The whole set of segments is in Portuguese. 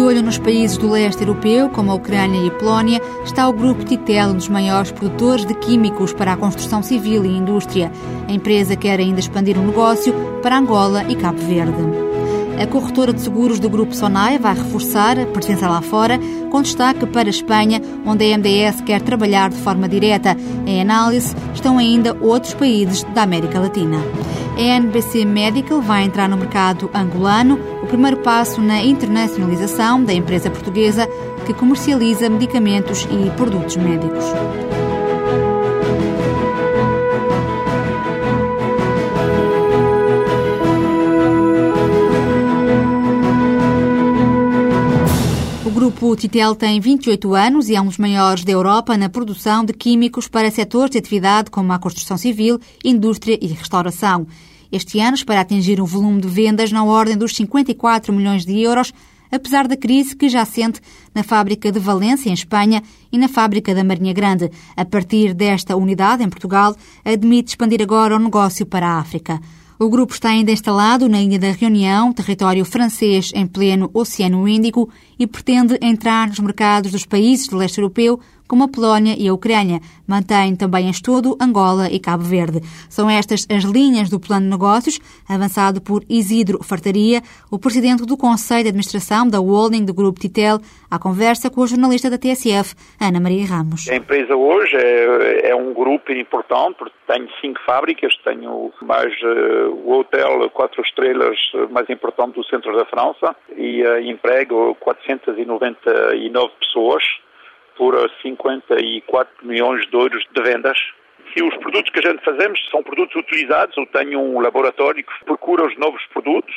De olho nos países do leste europeu, como a Ucrânia e a Polónia, está o grupo Titel, um dos maiores produtores de químicos para a construção civil e indústria. A empresa quer ainda expandir o negócio para Angola e Cabo Verde. A corretora de seguros do Grupo Sonai vai reforçar a presença lá fora, com destaque para a Espanha, onde a MDS quer trabalhar de forma direta. Em análise estão ainda outros países da América Latina. A NBC Medical vai entrar no mercado angolano, o primeiro passo na internacionalização da empresa portuguesa que comercializa medicamentos e produtos médicos. Grupo Titel tem 28 anos e é um dos maiores da Europa na produção de químicos para setores de atividade como a construção civil, indústria e restauração. Este ano espera atingir um volume de vendas na ordem dos 54 milhões de euros, apesar da crise que já sente na fábrica de Valência, em Espanha, e na fábrica da Marinha Grande. A partir desta unidade, em Portugal, admite expandir agora o negócio para a África. O grupo está ainda instalado na Ilha da Reunião, território francês em pleno Oceano Índico, e pretende entrar nos mercados dos países do leste europeu como a Polónia e a Ucrânia. Mantém também em estudo Angola e Cabo Verde. São estas as linhas do plano de negócios, avançado por Isidro Fartaria, o presidente do Conselho de Administração da holding do Grupo Titel, à conversa com a jornalista da TSF, Ana Maria Ramos. A empresa hoje é, é um grupo importante, porque tenho cinco fábricas, tenho mais uh, o hotel quatro estrelas mais importante do centro da França e uh, emprego 499 pessoas por 54 milhões de euros de vendas. E os produtos que a gente fazemos são produtos utilizados. Eu tenho um laboratório que procura os novos produtos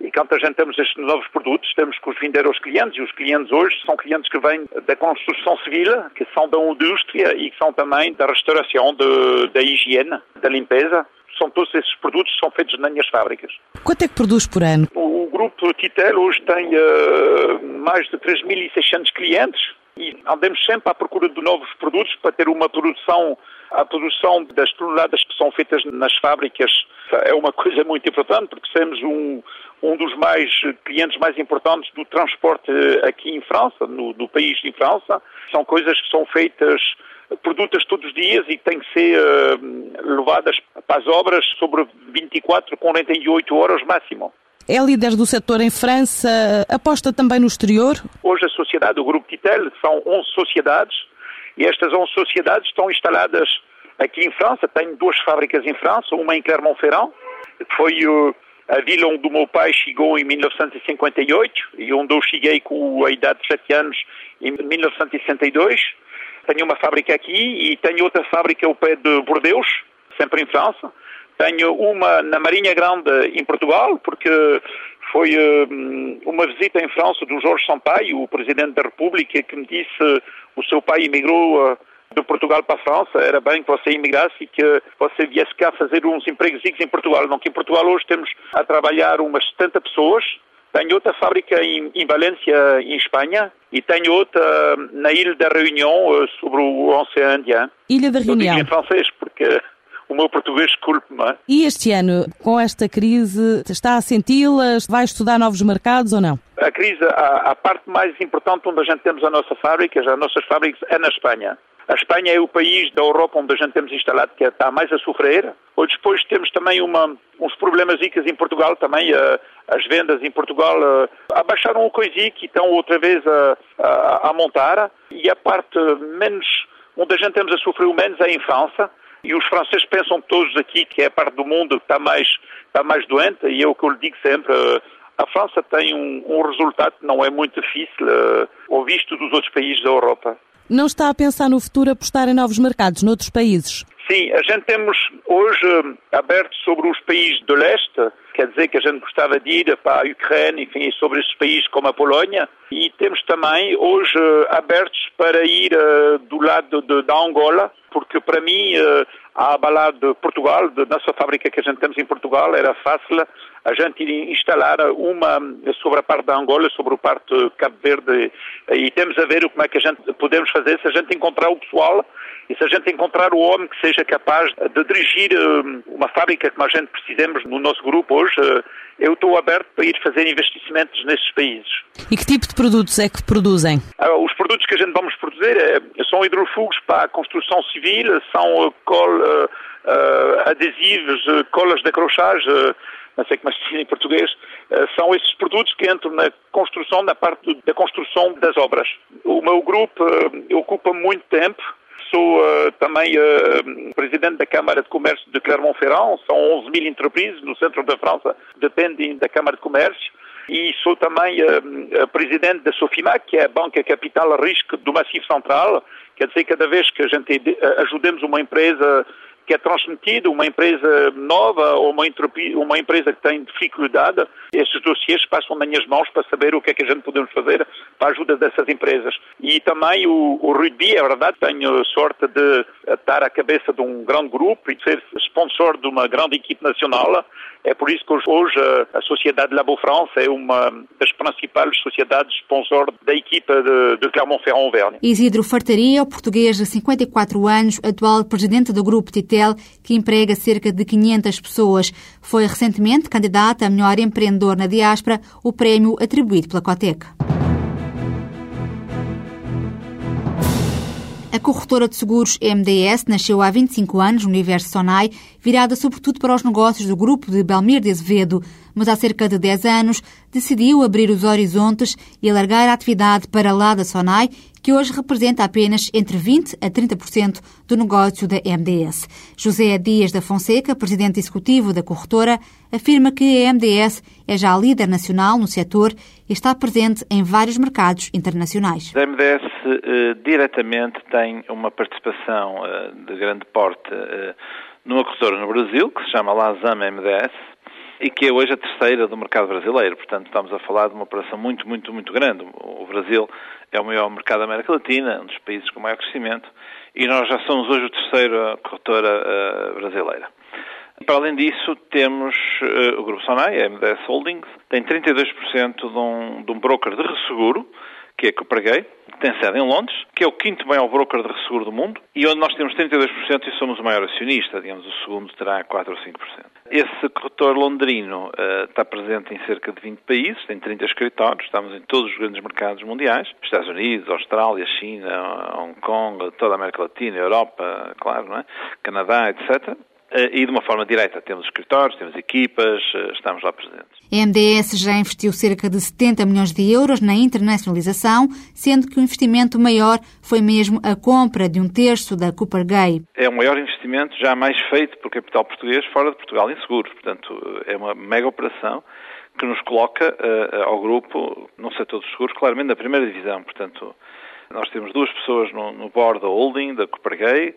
e quando a gente temos estes novos produtos, temos que os vender aos clientes. E os clientes hoje são clientes que vêm da construção civil, que são da indústria e que são também da restauração, de, da higiene, da limpeza. São todos esses produtos que são feitos nas minhas fábricas. Quanto é que produz por ano? O, o grupo Titel hoje tem uh, mais de 3.600 clientes e andamos sempre à procura de novos produtos para ter uma produção a produção das toneladas que são feitas nas fábricas é uma coisa muito importante porque temos um, um dos mais clientes mais importantes do transporte aqui em França, no, no país de França. São coisas que são feitas produtas todos os dias e têm que ser uh, levadas para as obras sobre 24, 48 horas máximo. É líder do setor em França, aposta também no exterior? Hoje a sociedade, o Grupo Titel, são 11 sociedades e estas 11 sociedades estão instaladas aqui em França. Tenho duas fábricas em França, uma em Clermont-Ferrand, que foi a vila onde o meu pai chegou em 1958 e onde eu cheguei com a idade de 7 anos em 1962. Tenho uma fábrica aqui e tenho outra fábrica ao pé de Bordeaux, sempre em França. Tenho uma na Marinha Grande em Portugal, porque foi uh, uma visita em França do Jorge Sampaio, o Presidente da República, que me disse o seu pai emigrou uh, de Portugal para a França, era bem que você imigrasse e que você viesse cá fazer uns empregos em Portugal. Não que em Portugal hoje temos a trabalhar umas 70 pessoas, tenho outra fábrica em, em, Valência, em Espanha, e tenho outra na Ilha da Reunião, sobre o Oceano Indiano. Ilha da Reunião. Eu em francês, porque o meu português, desculpe-me. E este ano, com esta crise, está a senti-las? Vai estudar novos mercados ou não? A crise, a, a, parte mais importante onde a gente temos a nossa fábrica, as nossas fábricas, é na Espanha. A Espanha é o país da Europa onde a gente temos instalado que está mais a sofrer. Ou depois temos também uma, uns problemas em Portugal também. Uh, as vendas em Portugal uh, abaixaram o coisico e estão outra vez a, a, a montar. E a parte menos, onde a gente temos a sofrer o menos é em França. E os franceses pensam todos aqui que é a parte do mundo que está mais, está mais doente, e é o que eu lhe digo sempre. Eh, a França tem um, um resultado que não é muito difícil uh, visto dos outros países da Europa. Não está a pensar no futuro apostar em novos mercados noutros países? Sim, a gente temos hoje uh, aberto sobre os países do leste, quer dizer que a gente gostava de ir para a Ucrânia, enfim, sobre esses países como a Polónia, e temos também hoje uh, abertos para ir do lado de, da Angola, porque para mim, uh, a abalar de Portugal, da nossa fábrica que a gente temos em Portugal, era fácil a gente instalar uma sobre a parte da Angola, sobre a parte Cabo Verde, e temos a ver como é que a gente podemos fazer se a gente encontrar o pessoal e se a gente encontrar o homem que seja capaz de dirigir uh, uma fábrica que a gente precisamos no nosso grupo hoje, uh, eu estou aberto para ir fazer investimentos nesses países. E que tipo de produtos é que produzem? Ah, os produtos que a gente vamos produzir é, são hidrofugos para a construção civil, são uh, col, adesivos, colas de crochage, não sei como é se diz em português, são esses produtos que entram na construção, na parte da construção das obras. O meu grupo ocupa muito tempo Sou uh, também uh, presidente da Câmara de Comércio de Clermont-Ferrand. São 11 mil empresas no centro da França, dependem da Câmara de Comércio. E sou também uh, presidente da Sofimac, que é a Banca Capital Risco do Massif Central. Quer dizer, cada vez que a gente ajudemos uma empresa que é transmitido, uma empresa nova ou uma, uma empresa que tem dificuldade, esses dossiês passam nas minhas mãos para saber o que é que a gente podemos fazer para a ajuda dessas empresas. E também o, o é verdade, tenho sorte de estar à cabeça de um grande grupo e de ser sponsor de uma grande equipe nacional. É por isso que hoje a Sociedade Labo France é uma das principais sociedades sponsor da equipa de, de Clermont-Ferrand-Auvergne. Isidro Fartaria, português de 54 anos, atual presidente do grupo Que emprega cerca de 500 pessoas. Foi recentemente candidato a melhor empreendedor na diáspora, o prémio atribuído pela Cotec. A corretora de seguros MDS nasceu há 25 anos no universo Sonai, virada sobretudo para os negócios do grupo de Belmir de Azevedo, mas há cerca de 10 anos decidiu abrir os horizontes e alargar a atividade para lá da Sonai, que hoje representa apenas entre 20% a 30% do negócio da MDS. José Dias da Fonseca, presidente executivo da corretora, afirma que a MDS é já líder nacional no setor e está presente em vários mercados internacionais. A MDS eh, diretamente tem uma participação eh, de grande porte eh, numa corretora no Brasil, que se chama Lazama MDS, e que é hoje a terceira do mercado brasileiro. Portanto, estamos a falar de uma operação muito, muito, muito grande. O Brasil é o maior mercado da América Latina, um dos países com maior crescimento, e nós já somos hoje a terceira corretora uh, brasileira. Para além disso, temos uh, o Grupo Sonai, a MDS Holdings, tem 32% de um, de um broker de resseguro, que é a Copergay, tem sede em Londres, que é o quinto maior broker de resseguro do mundo, e onde nós temos 32% e somos o maior acionista, digamos, o segundo terá 4 ou 5%. Esse corretor londrino uh, está presente em cerca de 20 países, tem 30 escritórios, estamos em todos os grandes mercados mundiais, Estados Unidos, Austrália, China, Hong Kong, toda a América Latina, Europa, claro, não é? Canadá, etc. Eh, e de uma forma direta. Temos escritórios, temos equipas, eh, estamos lá presentes. A MDS já investiu cerca de 70 milhões de euros na internacionalização, sendo que o investimento maior foi mesmo a compra de um terço da Cooper Gay. É o maior investimento jamais feito por capital português fora de Portugal em seguros. Portanto, é uma mega operação que nos coloca uh, ao grupo no setor dos seguros, claramente na primeira divisão. Portanto, nós temos duas pessoas no, no board da holding, da Cooper Gay,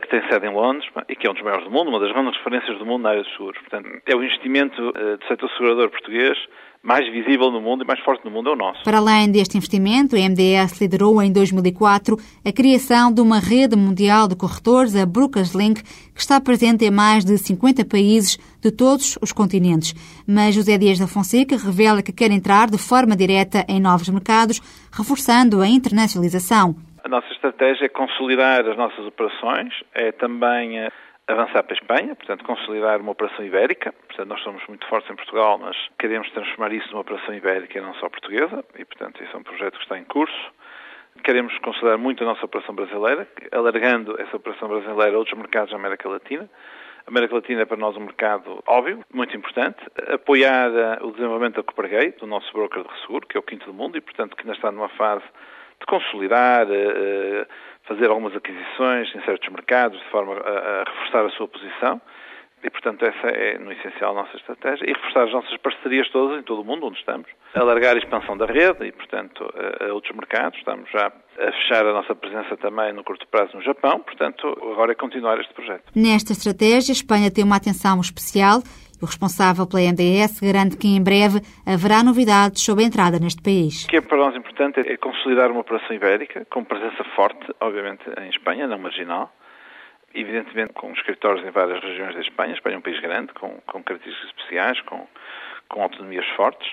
que tem sede em Londres e que é um dos maiores do mundo, uma das grandes referências do mundo na área dos seguros. Portanto, é o investimento uh, do setor segurador português mais visível no mundo e mais forte no mundo é o nosso. Para além deste investimento, a MDS liderou em 2004 a criação de uma rede mundial de corretores, a Brokers Link, que está presente em mais de 50 países de todos os continentes. Mas José Dias da Fonseca revela que quer entrar de forma direta em novos mercados, reforçando a internacionalização. A nossa estratégia é consolidar as nossas operações, é também eh, avançar para a Espanha, portanto, consolidar uma operação ibérica. Portanto, nós somos muito fortes em Portugal, mas queremos transformar isso numa operação ibérica e não só portuguesa, e, portanto, isso é um projeto que está em curso. Queremos consolidar muito a nossa operação brasileira, alargando essa operação brasileira a outros mercados da América Latina. A América Latina é para nós um mercado óbvio, muito importante. Apoiar eh, o desenvolvimento da Coopergate, do nosso broker de resseguro, que é o quinto do mundo e, portanto, que ainda está numa fase de consolidar, eh, fazer algumas aquisições em certos mercados, de forma a, reforçar a sua posição. E, portanto, essa é, no essencial, a nossa estratégia. E reforçar as nossas parcerias todas em todo o mundo onde estamos. Alargar a expansão da rede e, portanto, a, outros mercados. Estamos já a fechar a nossa presença também no curto prazo no Japão. Portanto, agora é continuar este projeto. Nesta estratégia, a Espanha tem uma atenção especial o responsável pela MDS garante que em breve haverá novidades sobre a entrada neste país. O que é para nós importante é consolidar uma operação ibérica com presença forte, obviamente, em Espanha, não marginal, evidentemente com escritórios em várias regiões da Espanha. A Espanha é um país grande, com, com características especiais, com, com autonomias fortes.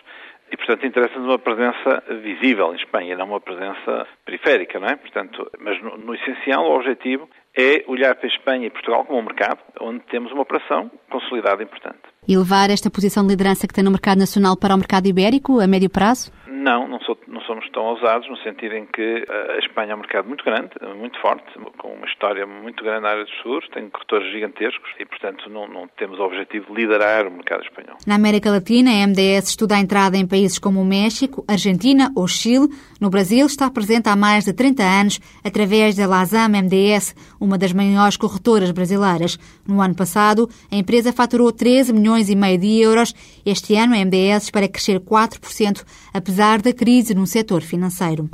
E, portanto, interessa-nos uma presença visível em Espanha, não uma presença periférica, não é? Portanto, mas no, no essencial, o objetivo é olhar para a Espanha e Portugal como um mercado onde temos uma operação consolidada importante. E levar esta posição de liderança que tem no mercado nacional para o mercado ibérico a médio prazo? Não, não, sou, não, somos tão ousados no sentido em que a Espanha é um mercado muito grande, muito forte, com uma história muito grande na área dos seguros, tem corretores gigantescos e, portanto, não, não, temos o objetivo de liderar o mercado espanhol. Na América Latina, a MDS estuda a entrada em países como o México, Argentina ou Chile. No Brasil, está presente há mais de 30 anos através da Lazam MDS, uma das maiores corretoras brasileiras. No ano passado, a empresa faturou 13 milhões e meio de euros. Este ano, a MDS espera crescer 4%, apesar apesar da crise no setor financeiro.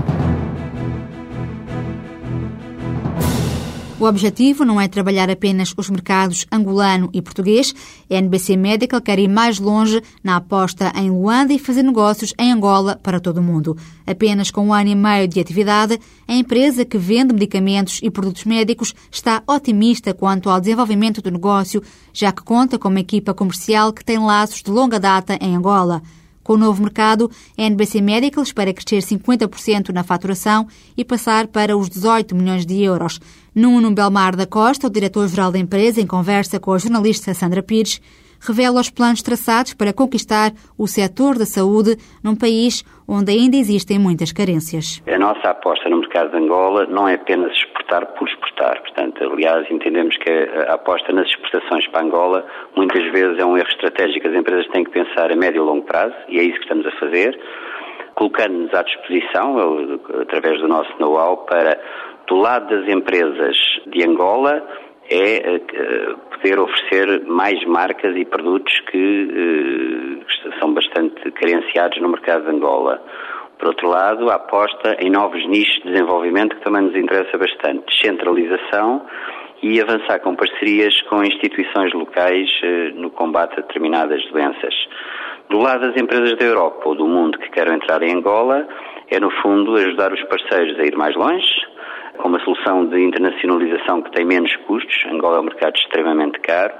O objetivo não é trabalhar apenas os mercados angolano e português. A NBC Medical quer ir mais longe na aposta em Luanda e fazer negócios em Angola para todo o mundo. Apenas com um ano e meio de atividade, a empresa que vende medicamentos e produtos médicos está otimista quanto ao desenvolvimento do negócio, já que conta com uma equipa comercial que tem laços de longa data em Angola. Com o novo mercado, a NBC Medical espera crescer 50% na faturação e passar para os 18 milhões de euros. Nuno Belmar da Costa, o diretor-geral da empresa, em conversa com a jornalista Sandra Pires, revela os planos traçados para conquistar o setor da saúde num país onde ainda existem muitas carências. A nossa aposta no mercado de Angola não é apenas exportar por exportar. Portanto, aliás, entendemos que a aposta nas exportações para Angola muitas vezes é um erro estratégico. As empresas têm que pensar a médio e longo prazo e é isso que estamos a fazer, colocando-nos à disposição, através do nosso know-how, para, do lado das empresas de Angola, é uh, poder oferecer mais marcas e produtos que uh, são bastante carenciados no mercado de Angola. Por outro lado, a aposta em novos nichos de desenvolvimento que também nos interessa bastante. Descentralização e avançar com parcerias com instituições locais uh, no combate a determinadas doenças. Do lado das empresas da Europa ou do mundo que querem entrar em Angola, é no fundo ajudar os parceiros a ir mais longe, com uma solução de internacionalização que tem menos custos, Angola é um mercado extremamente caro,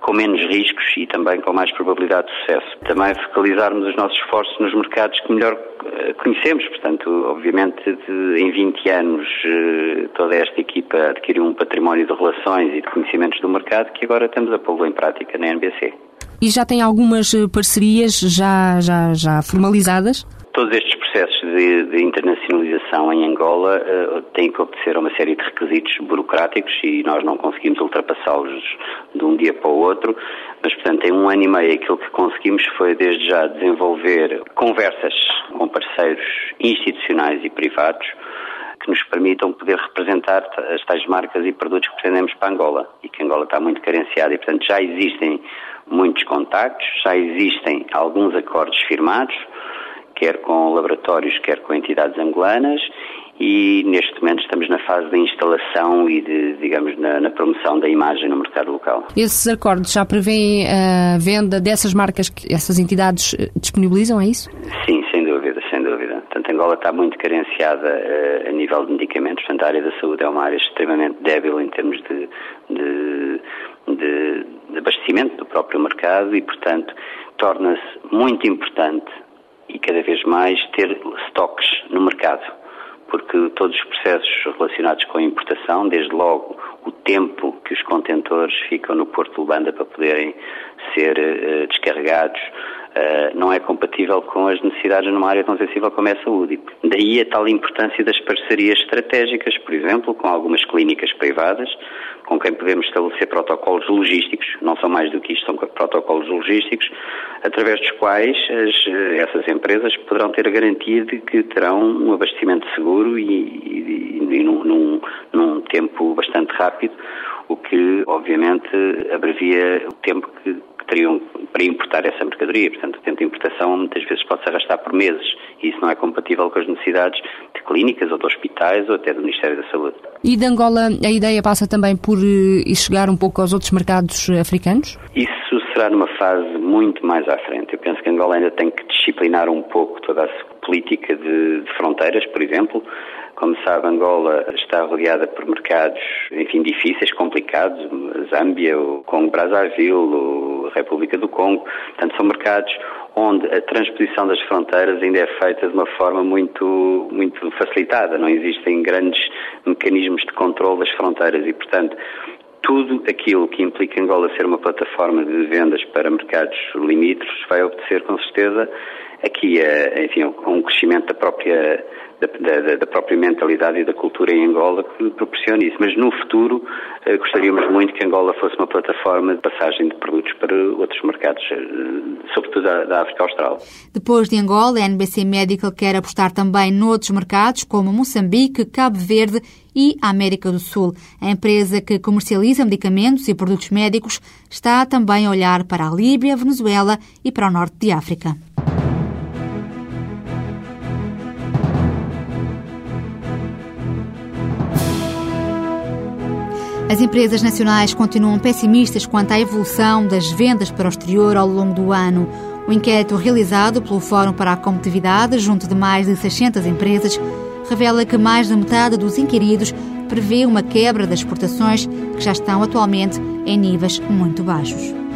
com menos riscos e também com mais probabilidade de sucesso. Também focalizarmos os nossos esforços nos mercados que melhor eh, conhecemos, portanto, obviamente, de, em 20 anos eh, toda esta equipa adquiriu um património de relações e de conhecimentos do mercado que agora estamos a pô-lo em prática na NBC. E já tem algumas eh, parcerias já, já, já formalizadas? Todos estes processos de, de internacionalização em Angola uh, têm que obedecer a uma série de requisitos burocráticos e nós não conseguimos ultrapassá-los de um dia para o outro, mas, portanto, em um ano e meio aquilo que conseguimos foi, desde já, desenvolver conversas com parceiros institucionais e privados que nos permitam poder representar as tais marcas e produtos que pretendemos para Angola e que Angola está muito carenciada e, portanto, já existem muitos contactos, já existem alguns acordos firmados, quer com laboratórios, quer com entidades angolanas, e neste momento estamos na fase de instalação e de, digamos, na, na, promoção da imagem no mercado local. Esses acordos já prevêem a venda dessas marcas que essas entidades eh, disponibilizam, é isso? Sim, sem dúvida, sem dúvida. Portanto, Angola está muito carenciada uh, a nível de medicamentos, portanto, a área da saúde é uma área extremamente débil em termos de, de, de, de abastecimento do próprio mercado e, portanto, torna-se muito importante e cada vez mais ter estoques no mercado, porque todos os processos relacionados com a importação, desde logo o tempo que os contentores ficam no Porto de Luanda para poderem ser uh, descarregados, uh, não é compatível com as necessidades numa área tão sensível como é a saúde. Daí a tal importância das parcerias estratégicas, por exemplo, com algumas clínicas privadas, com quem podemos estabelecer protocolos logísticos, não são mais do que isto, são protocolos logísticos, através dos quais as, essas empresas poderão ter a garantia de que terão um abastecimento seguro e, e, e num, num, num tempo bastante rápido, o que obviamente abrevia o tempo que teriam para importar essa mercadoria. Portanto, o tempo de importação muitas vezes pode se arrastar por meses e isso não é compatível com as necessidades de clínicas ou de hospitais ou até do Ministério da Saúde. E de Angola a ideia passa também por uh, chegar um pouco aos outros mercados africanos? Isso será numa fase muito mais à frente. Eu penso que Angola ainda tem que disciplinar um pouco toda a política de, de fronteiras, por exemplo, como sabe, Angola está rodeada por mercados, enfim, difíceis, complicados, Zâmbia, o Congo Brazzaville, a República do Congo. Portanto, são mercados onde a transposição das fronteiras ainda é feita de uma forma muito, muito facilitada. Não existem grandes mecanismos de controle das fronteiras e, portanto, tudo aquilo que implica Angola ser uma plataforma de vendas para mercados limítrofes vai obedecer com certeza aqui a, enfim, a um crescimento da própria da, da, da, própria mentalidade e da cultura em Angola que proporciona isso. Mas no futuro eh, gostaríamos muito que Angola fosse uma plataforma de passagem de produtos para outros mercados, eh, sobretudo da, da África Austral. Depois de Angola, a NBC Medical quer apostar também noutros mercados como Moçambique, Cabo Verde e América do Sul. A empresa que comercializa medicamentos e produtos médicos está também a olhar para a Líbia, Venezuela e para o norte de África. As empresas nacionais continuam pessimistas quanto à evolução das vendas para o exterior ao longo do ano. O inquérito realizado pelo Fórum para a Competitividade, junto de mais de 600 empresas, revela que mais da metade dos inquiridos prevê uma quebra das exportações, que já estão atualmente em níveis muito baixos.